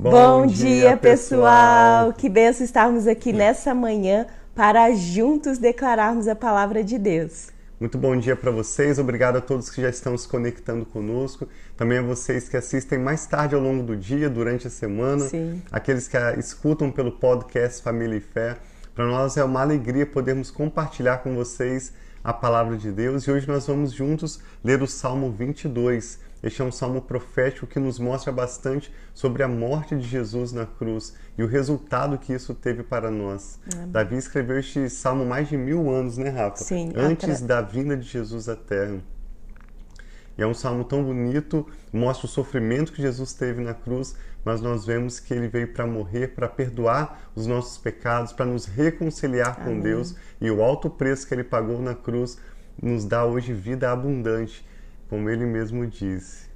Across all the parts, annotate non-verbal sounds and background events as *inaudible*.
Bom, Bom dia, pessoal! Que benção estarmos aqui nessa manhã para juntos declararmos a palavra de Deus. Muito bom dia para vocês. Obrigado a todos que já estão se conectando conosco. Também a vocês que assistem mais tarde ao longo do dia, durante a semana. Sim. Aqueles que escutam pelo podcast Família e Fé. Para nós é uma alegria podermos compartilhar com vocês a palavra de Deus e hoje nós vamos juntos ler o Salmo 22. Este é um salmo profético que nos mostra bastante sobre a morte de Jesus na cruz e o resultado que isso teve para nós. Amém. Davi escreveu este salmo mais de mil anos, né, Rafa? Sim. Antes da vinda de Jesus à Terra. E é um salmo tão bonito, mostra o sofrimento que Jesus teve na cruz, mas nós vemos que ele veio para morrer, para perdoar os nossos pecados, para nos reconciliar Amém. com Deus, e o alto preço que ele pagou na cruz nos dá hoje vida abundante como ele mesmo disse.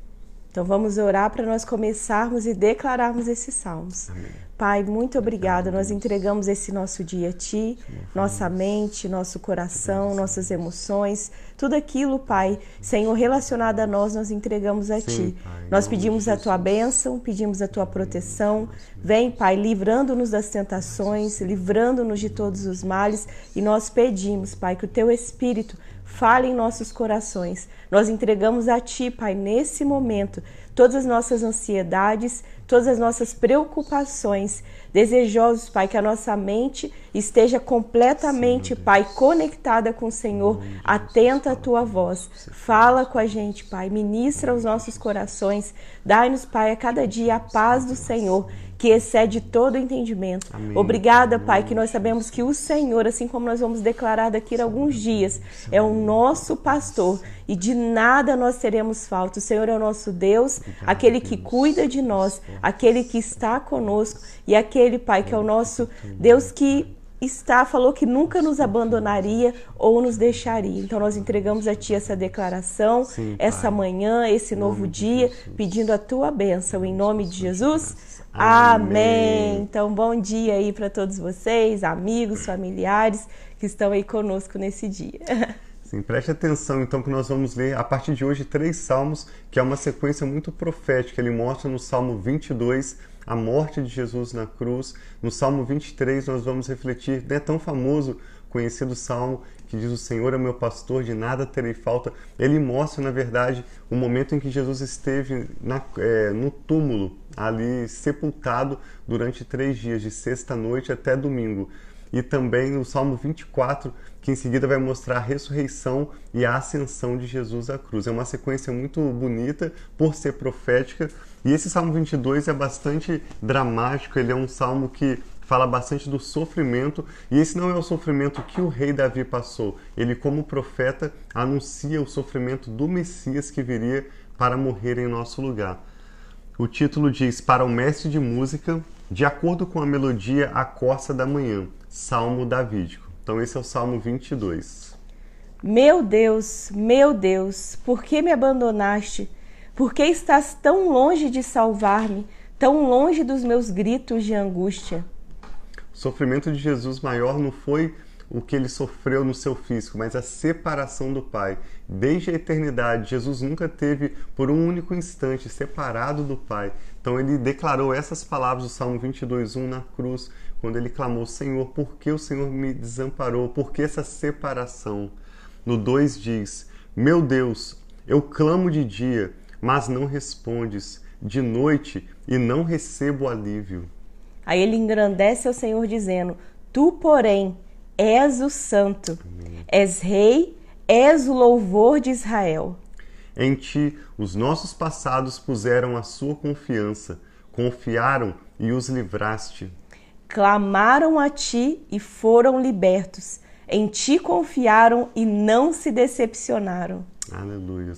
Então vamos orar para nós começarmos e declararmos esses salmos. Amém. Pai, muito obrigada. Nós entregamos esse nosso dia a Ti, nossa mente, nosso coração, nossas emoções, tudo aquilo, Pai, Senhor, relacionado a nós, nós entregamos a Ti. Nós pedimos a Tua bênção, pedimos a Tua proteção. Vem, Pai, livrando-nos das tentações, livrando-nos de todos os males. E nós pedimos, Pai, que o Teu Espírito fale em nossos corações. Nós entregamos a Ti, Pai, nesse momento, todas as nossas ansiedades, todas as nossas preocupações, desejosos, Pai, que a nossa mente esteja completamente, Pai, conectada com o Senhor, atenta à Tua voz. Fala. Com a gente, Pai, ministra os nossos corações, dai-nos, Pai, a cada dia a paz do Senhor que excede todo entendimento. Amém. Obrigada, Pai, que nós sabemos que o Senhor, assim como nós vamos declarar daqui a alguns dias, é o nosso pastor e de nada nós teremos falta. O Senhor é o nosso Deus, aquele que cuida de nós, aquele que está conosco e aquele, Pai, que é o nosso Deus que está, falou que nunca nos abandonaria ou nos deixaria. Então nós entregamos a Ti essa declaração, Sim, essa manhã, esse novo dia, pedindo a Tua bênção. Em nome de Jesus. Amém. Então, bom dia aí para todos vocês, amigos, familiares que estão aí conosco nesse dia. *laughs* Sim, preste atenção então que nós vamos ler a partir de hoje três salmos, que é uma sequência muito profética. Ele mostra no Salmo 22 a morte de Jesus na cruz. No Salmo 23 nós vamos refletir, é tão famoso, conhecido salmo que diz: O Senhor é meu pastor, de nada terei falta. Ele mostra, na verdade, o momento em que Jesus esteve na, é, no túmulo, ali sepultado durante três dias, de sexta-noite até domingo. E também o Salmo 24, que em seguida vai mostrar a ressurreição e a ascensão de Jesus à cruz. É uma sequência muito bonita por ser profética. E esse Salmo 22 é bastante dramático, ele é um salmo que fala bastante do sofrimento, e esse não é o sofrimento que o rei Davi passou. Ele, como profeta, anuncia o sofrimento do Messias que viria para morrer em nosso lugar. O título diz: Para o mestre de música, de acordo com a melodia A Corça da Manhã, Salmo Davídico. Então, esse é o Salmo 22. Meu Deus, meu Deus, por que me abandonaste? Por que estás tão longe de salvar-me, tão longe dos meus gritos de angústia? O sofrimento de Jesus maior não foi o que ele sofreu no seu físico, mas a separação do Pai. Desde a eternidade, Jesus nunca teve por um único instante separado do Pai. Então ele declarou essas palavras do Salmo 22:1 na cruz, quando ele clamou: "Senhor, por que o Senhor me desamparou? Por que essa separação?" No 2 diz: "Meu Deus, eu clamo de dia, mas não respondes, de noite e não recebo alívio." Aí ele engrandece ao Senhor dizendo: Tu, porém, és o santo, Amém. és rei, és o louvor de Israel. Em ti os nossos passados puseram a sua confiança, confiaram e os livraste. Clamaram a ti e foram libertos. Em ti confiaram e não se decepcionaram. Aleluia.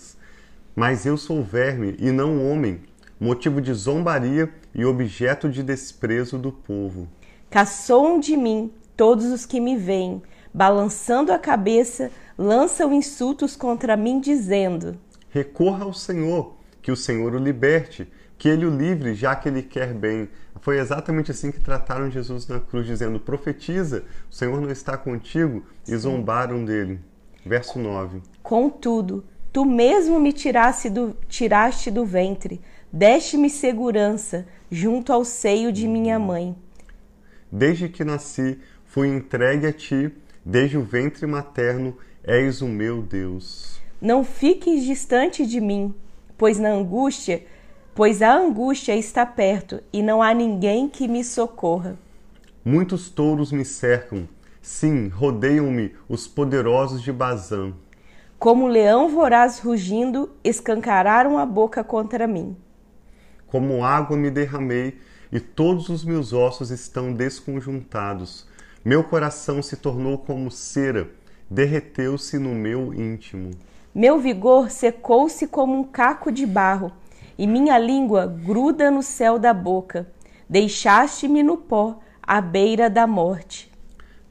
Mas eu sou verme e não homem, motivo de zombaria e objeto de desprezo do povo. Caçoam de mim todos os que me veem, balançando a cabeça, lançam insultos contra mim, dizendo: Recorra ao Senhor, que o Senhor o liberte, que ele o livre, já que ele quer bem. Foi exatamente assim que trataram Jesus na cruz, dizendo: Profetiza, o Senhor não está contigo, e zombaram dele. Verso 9. Contudo, tu mesmo me tiraste do, tiraste do ventre deste-me segurança junto ao seio de minha mãe. Desde que nasci, fui entregue a ti, desde o ventre materno, és o meu Deus. Não fiques distante de mim, pois na angústia, pois a angústia está perto e não há ninguém que me socorra. Muitos touros me cercam, sim, rodeiam-me os poderosos de Bazã. Como leão voraz rugindo, escancararam a boca contra mim. Como água me derramei, e todos os meus ossos estão desconjuntados. Meu coração se tornou como cera, derreteu-se no meu íntimo. Meu vigor secou-se como um caco de barro, e minha língua gruda no céu da boca. Deixaste-me no pó, à beira da morte.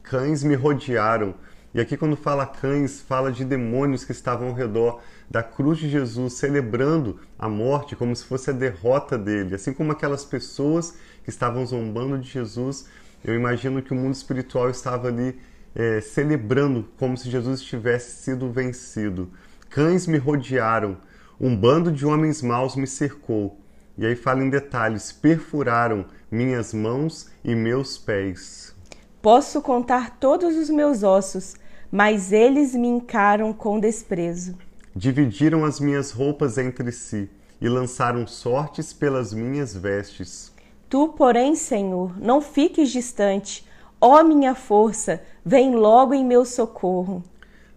Cães me rodearam. E aqui, quando fala cães, fala de demônios que estavam ao redor da cruz de Jesus, celebrando a morte como se fosse a derrota dele. Assim como aquelas pessoas que estavam zombando de Jesus, eu imagino que o mundo espiritual estava ali é, celebrando como se Jesus tivesse sido vencido. Cães me rodearam, um bando de homens maus me cercou. E aí fala em detalhes: perfuraram minhas mãos e meus pés. Posso contar todos os meus ossos, mas eles me encaram com desprezo. Dividiram as minhas roupas entre si e lançaram sortes pelas minhas vestes. Tu, porém, Senhor, não fiques distante. Ó minha força, vem logo em meu socorro.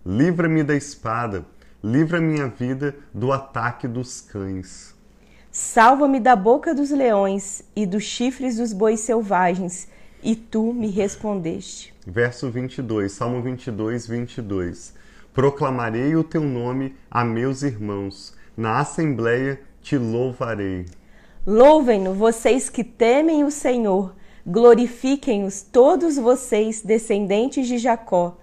Livra-me da espada, livra minha vida do ataque dos cães. Salva-me da boca dos leões e dos chifres dos bois selvagens, e tu me respondeste. Verso 22, Salmo 22, 22. Proclamarei o teu nome a meus irmãos, na assembleia te louvarei. Louvem-no vocês que temem o Senhor, glorifiquem-os todos vocês, descendentes de Jacó.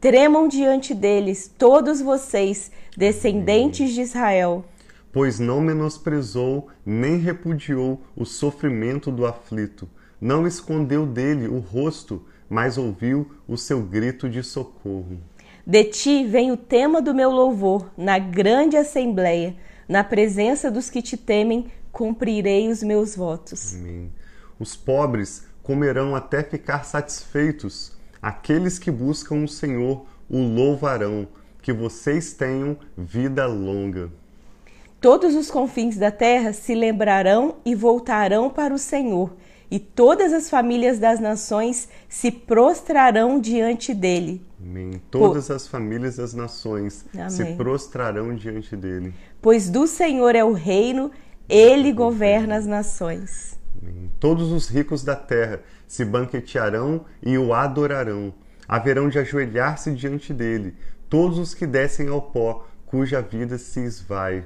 Tremam diante deles todos vocês, descendentes de Israel. Pois não menosprezou nem repudiou o sofrimento do aflito, não escondeu dele o rosto, mas ouviu o seu grito de socorro. De ti vem o tema do meu louvor, na grande assembleia, na presença dos que te temem, cumprirei os meus votos. Amém. Os pobres comerão até ficar satisfeitos. Aqueles que buscam o Senhor o louvarão. Que vocês tenham vida longa. Todos os confins da terra se lembrarão e voltarão para o Senhor, e todas as famílias das nações se prostrarão diante dele. Amém. Todas as famílias das nações Amém. se prostrarão diante dele. Pois do Senhor é o reino, ele governa as nações. Todos os ricos da terra se banquetearão e o adorarão. Haverão de ajoelhar-se diante dele, todos os que descem ao pó, cuja vida se esvai.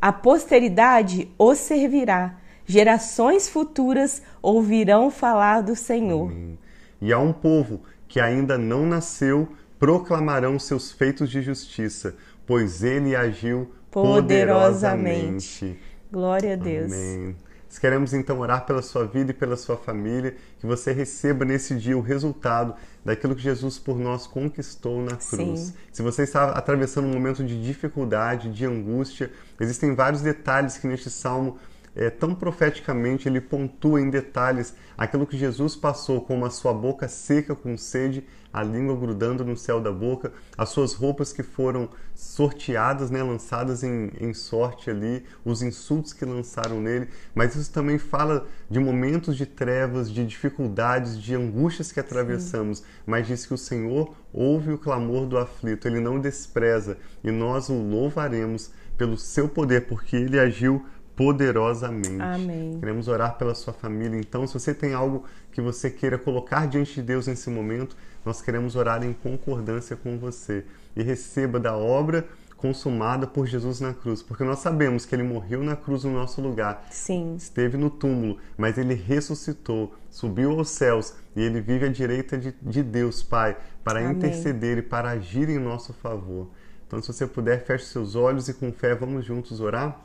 A posteridade o servirá, gerações futuras ouvirão falar do Senhor. Amém. E a um povo que ainda não nasceu proclamarão seus feitos de justiça, pois ele agiu poderosamente. poderosamente. Glória a Deus. Amém. Queremos então orar pela sua vida e pela sua família, que você receba nesse dia o resultado daquilo que Jesus por nós conquistou na cruz. Sim. Se você está atravessando um momento de dificuldade, de angústia, existem vários detalhes que neste salmo é, tão profeticamente ele pontua em detalhes aquilo que Jesus passou, como a sua boca seca com sede, a língua grudando no céu da boca, as suas roupas que foram sorteadas, né, lançadas em, em sorte ali, os insultos que lançaram nele, mas isso também fala de momentos de trevas, de dificuldades, de angústias que atravessamos, Sim. mas diz que o Senhor ouve o clamor do aflito, ele não despreza e nós o louvaremos pelo seu poder, porque ele agiu poderosamente. Amém. Queremos orar pela sua família. Então, se você tem algo que você queira colocar diante de Deus nesse momento, nós queremos orar em concordância com você e receba da obra consumada por Jesus na cruz, porque nós sabemos que ele morreu na cruz no nosso lugar. Sim. Esteve no túmulo, mas ele ressuscitou, subiu aos céus e ele vive à direita de, de Deus, Pai, para Amém. interceder e para agir em nosso favor. Então, se você puder, feche seus olhos e com fé vamos juntos orar.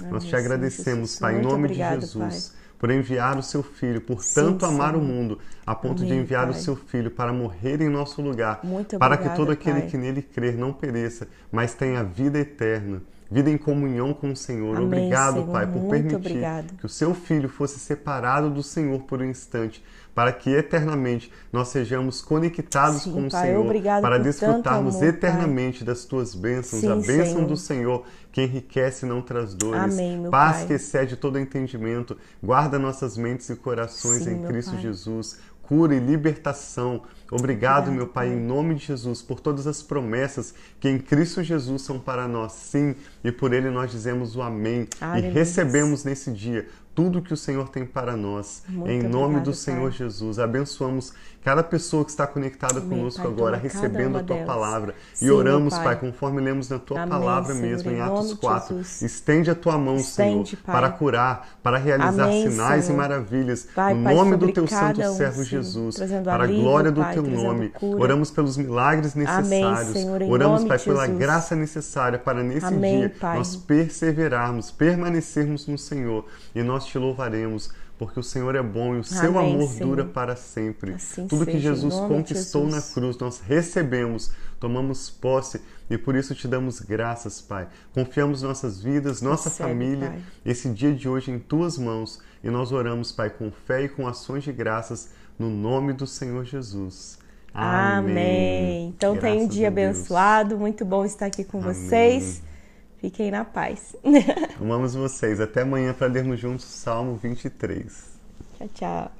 Amém, Nós te agradecemos, Pai, em nome obrigado, de Jesus, pai. por enviar o seu Filho, por sim, tanto amar sim. o mundo, a ponto Amém, de enviar pai. o seu Filho para morrer em nosso lugar, Muito para que todo aquele pai. que nele crer não pereça, mas tenha vida eterna. Vida em comunhão com o Senhor. Amém, obrigado, Senhor. Pai, por permitir obrigado. que o seu filho fosse separado do Senhor por um instante, para que eternamente nós sejamos conectados Sim, com o Pai, Senhor, obrigado para desfrutarmos amor, eternamente das tuas bênçãos, Sim, a bênção Senhor. do Senhor que enriquece e não traz dores, Amém, paz Pai. que excede todo entendimento, guarda nossas mentes e corações Sim, em Cristo Pai. Jesus, cura e libertação. Obrigado, Obrigado, meu Pai, Pai. em nome de Jesus, por todas as promessas que em Cristo Jesus são para nós, sim, e por ele nós dizemos o amém e Aleluia. recebemos nesse dia tudo que o Senhor tem para nós. Muito em nome obrigada, do Pai. Senhor Jesus, abençoamos cada pessoa que está conectada Amém, conosco Pai, agora, recebendo a tua delas. palavra. Sim, e oramos, Pai. Pai. conforme lemos na tua Amém, palavra Senhor, mesmo, em Atos nome de 4. Jesus. Estende a tua mão, Estende, Senhor, Pai. para curar, para realizar Amém, sinais Senhor. e maravilhas. No Pai, nome do teu santo um, servo Senhor, Jesus, para a glória do Pai, teu trazendo nome. Oramos pelos milagres necessários. Senhor, em Oramos, nome Pai, pela graça necessária para nesse Amém, dia Pai. nós perseverarmos, permanecermos no Senhor e nós te louvaremos. Porque o Senhor é bom e o seu Amém, amor Senhor. dura para sempre. Assim Tudo que seja, em Jesus conquistou na Jesus. cruz, nós recebemos, tomamos posse e por isso te damos graças, Pai. Confiamos nossas vidas, nossa Recebe, família, Pai. esse dia de hoje em tuas mãos e nós oramos, Pai, com fé e com ações de graças no nome do Senhor Jesus. Amém. Então tenha um Graças dia a Deus. abençoado. Muito bom estar aqui com Amém. vocês. Fiquem na paz. Amamos vocês. Até amanhã para lermos juntos Salmo 23. tchau, tchau.